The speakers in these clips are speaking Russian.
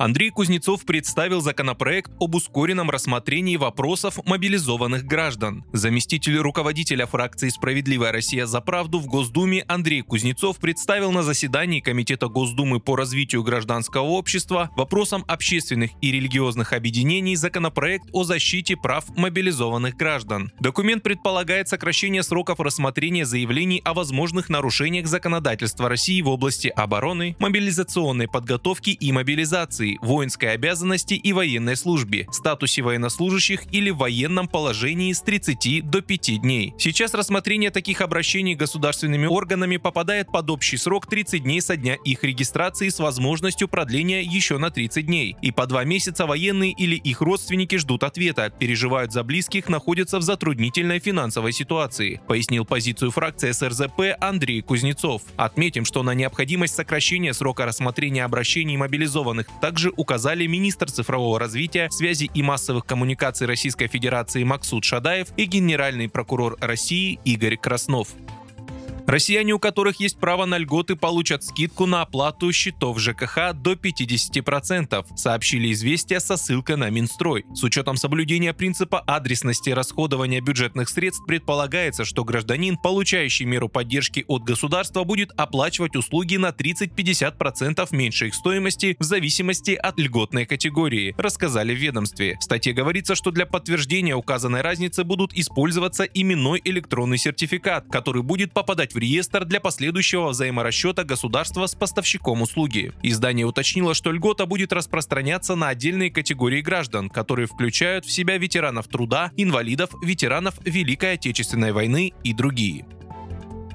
Андрей Кузнецов представил законопроект об ускоренном рассмотрении вопросов мобилизованных граждан. Заместитель руководителя фракции «Справедливая Россия за правду» в Госдуме Андрей Кузнецов представил на заседании Комитета Госдумы по развитию гражданского общества вопросам общественных и религиозных объединений законопроект о защите прав мобилизованных граждан. Документ предполагает сокращение сроков рассмотрения заявлений о возможных нарушениях законодательства России в области обороны, мобилизационной подготовки и мобилизации, мобилизации, воинской обязанности и военной службе, статусе военнослужащих или военном положении с 30 до 5 дней. Сейчас рассмотрение таких обращений государственными органами попадает под общий срок 30 дней со дня их регистрации с возможностью продления еще на 30 дней. И по два месяца военные или их родственники ждут ответа, переживают за близких, находятся в затруднительной финансовой ситуации, пояснил позицию фракции СРЗП Андрей Кузнецов. Отметим, что на необходимость сокращения срока рассмотрения обращений мобилизованных также также указали министр цифрового развития, связи и массовых коммуникаций Российской Федерации Максут Шадаев и генеральный прокурор России Игорь Краснов. Россияне, у которых есть право на льготы, получат скидку на оплату счетов ЖКХ до 50%, сообщили известия со ссылкой на Минстрой. С учетом соблюдения принципа адресности расходования бюджетных средств предполагается, что гражданин, получающий меру поддержки от государства, будет оплачивать услуги на 30-50% меньше их стоимости в зависимости от льготной категории, рассказали в ведомстве. В статье говорится, что для подтверждения указанной разницы будут использоваться именной электронный сертификат, который будет попадать в реестр для последующего взаиморасчета государства с поставщиком услуги. Издание уточнило, что льгота будет распространяться на отдельные категории граждан, которые включают в себя ветеранов труда, инвалидов, ветеранов Великой Отечественной войны и другие.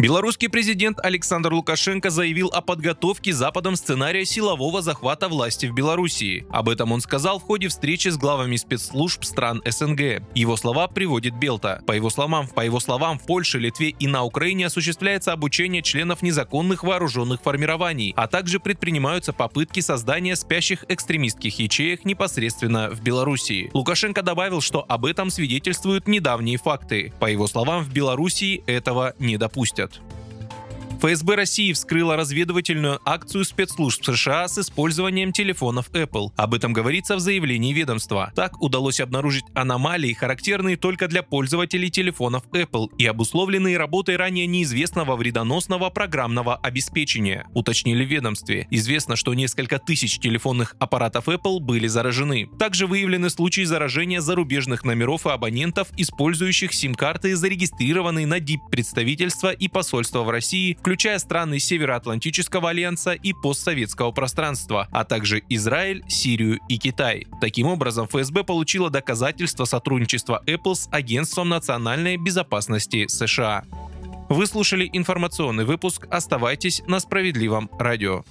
Белорусский президент Александр Лукашенко заявил о подготовке Западом сценария силового захвата власти в Белоруссии. Об этом он сказал в ходе встречи с главами спецслужб стран СНГ. Его слова приводит Белта. По его словам, по его словам, в Польше, Литве и на Украине осуществляется обучение членов незаконных вооруженных формирований, а также предпринимаются попытки создания спящих экстремистских ячеек непосредственно в Белоруссии. Лукашенко добавил, что об этом свидетельствуют недавние факты. По его словам, в Белоруссии этого не допустят. Monat. ФСБ России вскрыла разведывательную акцию спецслужб США с использованием телефонов Apple. Об этом говорится в заявлении ведомства. Так удалось обнаружить аномалии, характерные только для пользователей телефонов Apple и обусловленные работой ранее неизвестного вредоносного программного обеспечения, уточнили в ведомстве. Известно, что несколько тысяч телефонных аппаратов Apple были заражены. Также выявлены случаи заражения зарубежных номеров и абонентов, использующих сим-карты, зарегистрированные на ДИП представительства и посольства в России, включая страны Североатлантического альянса и постсоветского пространства, а также Израиль, Сирию и Китай. Таким образом, ФСБ получила доказательства сотрудничества Apple с Агентством национальной безопасности США. Вы слушали информационный выпуск. Оставайтесь на справедливом радио.